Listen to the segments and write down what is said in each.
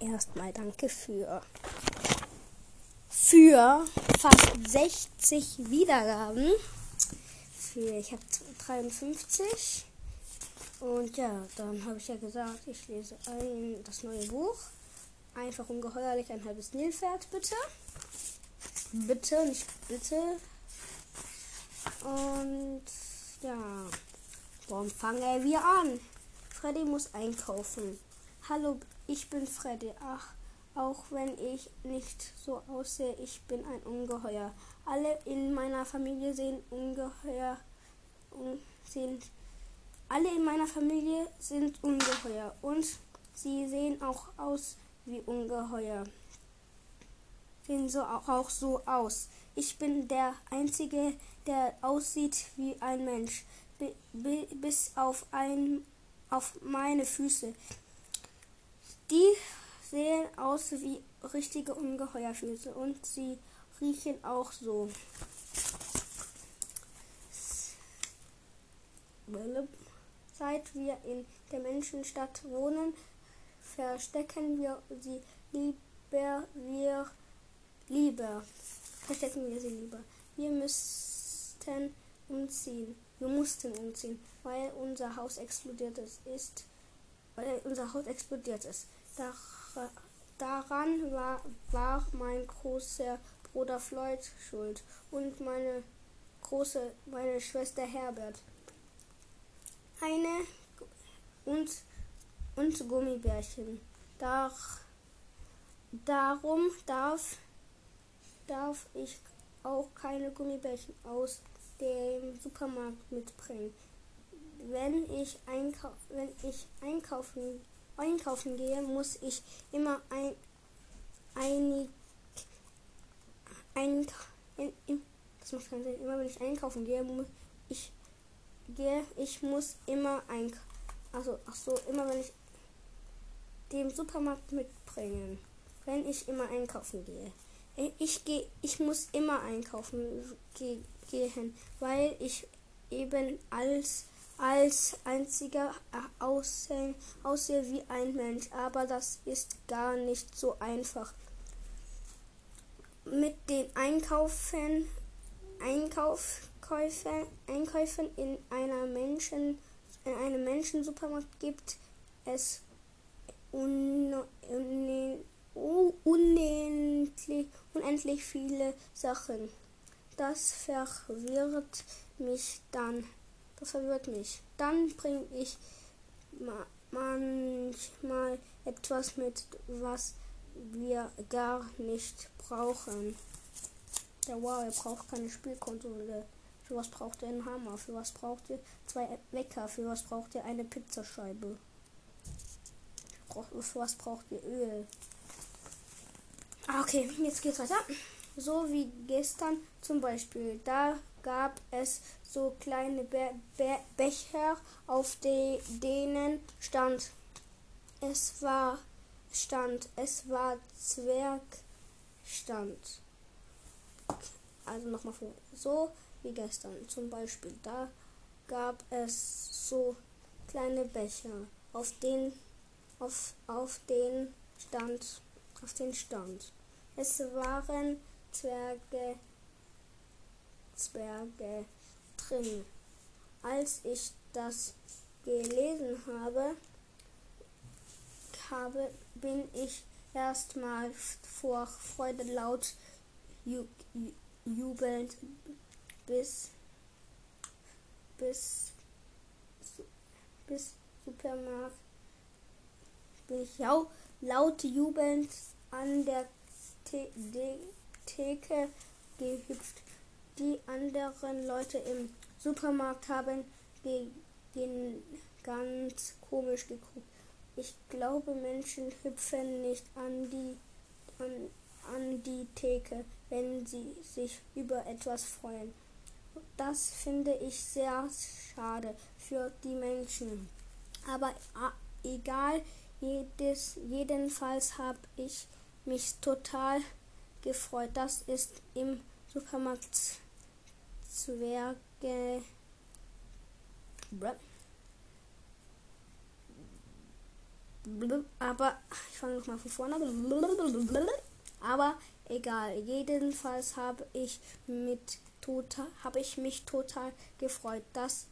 erstmal danke für für fast 60 Wiedergaben. Für ich habe 53 und ja, dann habe ich ja gesagt, ich lese ein, das neue Buch. Einfach ungeheuerlich ein halbes Nilpferd, bitte. Bitte, nicht bitte. Und ja, warum fangen wir an? Freddy muss einkaufen. Hallo, ich bin Freddy. Ach, auch wenn ich nicht so aussehe, ich bin ein Ungeheuer. Alle in meiner Familie sehen ungeheuer, sehen alle in meiner Familie sind Ungeheuer und sie sehen auch aus wie Ungeheuer. Sehen so auch, auch so aus. Ich bin der Einzige, der aussieht wie ein Mensch, bis auf, ein, auf meine Füße. Die sehen aus wie richtige Ungeheuerfüße und sie riechen auch so. Seit wir in der Menschenstadt wohnen, verstecken wir sie lieber, wir lieber. Verstecken wir sie lieber. Wir müssten umziehen. Wir mussten umziehen, weil unser Haus explodiert ist. Weil unser Haus explodiert ist. Dar daran war, war mein großer Bruder Floyd schuld und meine große, meine Schwester Herbert eine und, und Gummibärchen. Dar, darum darf, darf ich auch keine Gummibärchen aus dem Supermarkt mitbringen. Wenn ich, einkau wenn ich einkaufen, einkaufen gehe, muss ich immer ein, ein, ein, ein das macht keinen Sinn. Immer wenn ich einkaufen gehe, muss ich gehe, ich muss immer ein, also ach so, immer wenn ich dem Supermarkt mitbringen, wenn ich immer einkaufen gehe. Ich gehe, ich muss immer einkaufen ge gehen, weil ich eben als als einziger aussehe, aussehe wie ein Mensch, aber das ist gar nicht so einfach. Mit den Einkaufen, Einkauf Einkäufe, Einkäufen in einer Menschen in einem Menschensupermarkt gibt es un, un, unendlich, unendlich viele Sachen. Das verwirrt mich dann. Das verwirrt mich. Dann bringe ich ma manchmal etwas mit, was wir gar nicht brauchen. Der Wow, er braucht keine Spielkonsole. Für was braucht ihr einen Hammer? Für was braucht ihr zwei Wecker? Für was braucht ihr eine Pizzascheibe? Für was braucht ihr Öl? Ah, okay, jetzt geht's weiter. So wie gestern zum Beispiel. Da gab es so kleine Be Be Becher, auf de denen stand. Es war stand. Es war Zwergstand. Also nochmal vor. So wie gestern. Zum Beispiel, da gab es so kleine Becher, auf den, auf, auf den stand, auf den stand. Es waren Zwerge, Zwerge drin. Als ich das gelesen habe, habe bin ich erstmal vor Freude laut ju, ju, jubelnd bis bis bis Supermarkt bin ich jau, laut jubelnd an der The De Theke gehüpft. Die anderen Leute im Supermarkt haben den ganz komisch geguckt. Ich glaube, Menschen hüpfen nicht an die an, an die Theke, wenn sie sich über etwas freuen. Das finde ich sehr schade für die Menschen. Aber egal, jedes, jedenfalls habe ich mich total gefreut. Das ist im Supermarkt Zwerge. Aber ich fange nochmal von vorne an. Aber egal. Jedenfalls habe ich mit total habe ich mich total gefreut, dass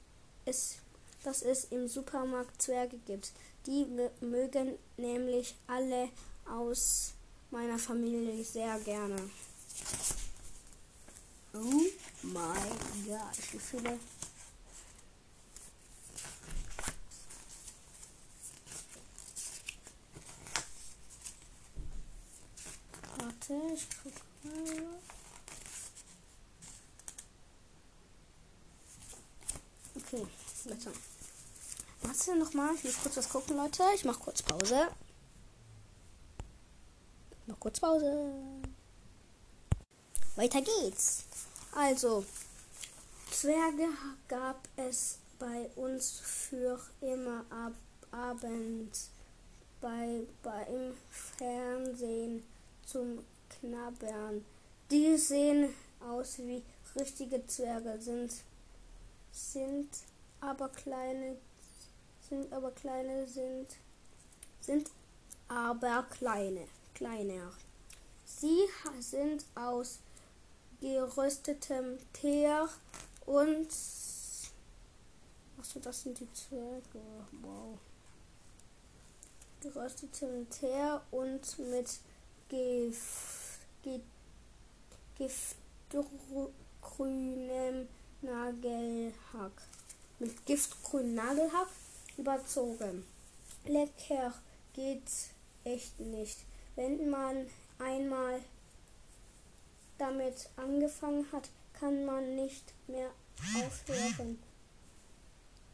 es dass es im Supermarkt Zwerge gibt. Die mögen nämlich alle aus meiner Familie sehr gerne. Oh mein Gott, wie viele Warte, ich guck mal. Okay, jetzt. Warte nochmal, ich muss kurz was gucken, Leute. Ich mach kurz Pause. Noch kurz Pause. Weiter geht's. Also, Zwerge gab es bei uns für immer ab Abend bei, beim Fernsehen zum Knabbern. Die sehen aus wie richtige Zwerge, sind, sind aber kleine, sind aber kleine, sind, sind aber kleine, kleiner. Sie sind aus geröstetem Teer und Achso, das sind die Zwerge. Wow. Geröstetem Teer und mit giftgrünem Nagelhack. Mit giftgrünem Nagelhack überzogen. Lecker geht's echt nicht. Wenn man einmal damit angefangen hat, kann man nicht mehr aufhören.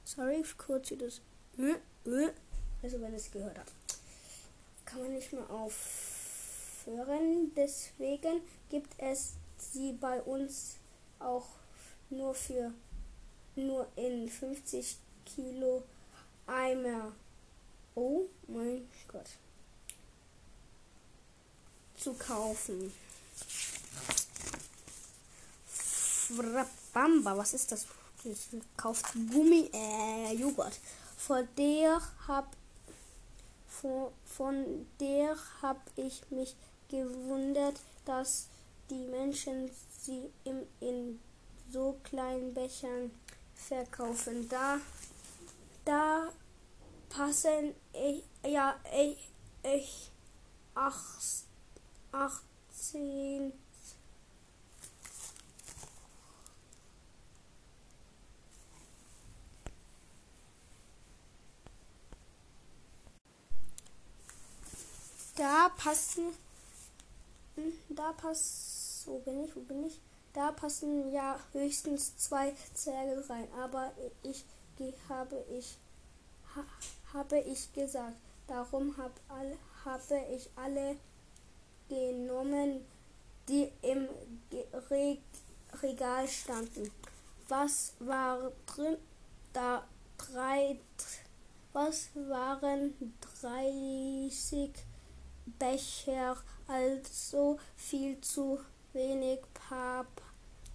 Sorry, kurz wie das. Also wenn es gehört hat. Kann man nicht mehr aufhören hören. Deswegen gibt es sie bei uns auch nur für nur in 50 Kilo Eimer. Oh mein Gott. Zu kaufen. Bamba, was ist das? Kauft Gummi, äh, Joghurt. Von der hab von, von der hab ich mich gewundert, dass die Menschen sie im, in so kleinen Bechern verkaufen. Da, da passen ich, ja, ich, ich, acht, 18 Da passen da passt. Wo bin ich? Wo bin ich? Da passen ja höchstens zwei Zwerge rein. Aber ich habe ich ha, habe ich gesagt. Darum hab all, habe ich alle genommen, die im Re Regal standen. Was war drin? Da drei. Was waren 30 Becher? also viel zu wenig Papa,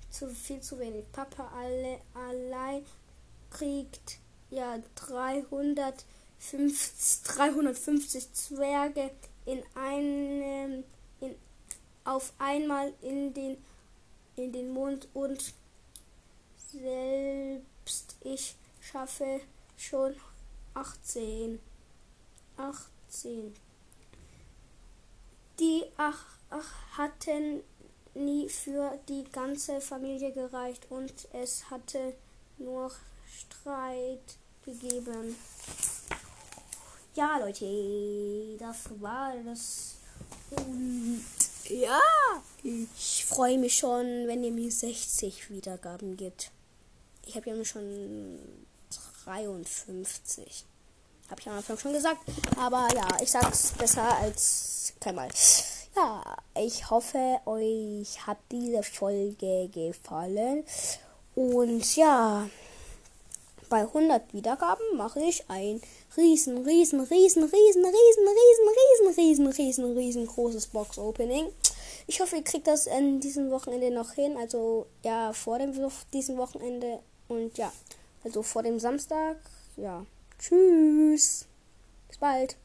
zu viel zu wenig. Papa alle, allein kriegt ja 350, 350 Zwerge in einem, in, auf einmal in den, in den Mund und selbst ich schaffe schon 18. 18 die ach, ach, hatten nie für die ganze Familie gereicht und es hatte nur Streit gegeben. Ja, Leute, das war das. Und ja, ich freue mich schon, wenn ihr mir 60 Wiedergaben gibt. Ich habe ja schon 53. Habe ich am Anfang schon gesagt. Aber ja, ich sag's besser als keinmal. Ja, ich hoffe, euch hat diese Folge gefallen. Und ja, bei 100 Wiedergaben mache ich ein riesen, riesen, riesen, riesen, riesen, riesen, riesen, riesen, riesen, riesengroßes Box-Opening. Ich hoffe, ihr kriegt das in diesem Wochenende noch hin. Also ja, vor dem diesem Wochenende und ja, also vor dem Samstag. Ja. Tschüss. Bis bald.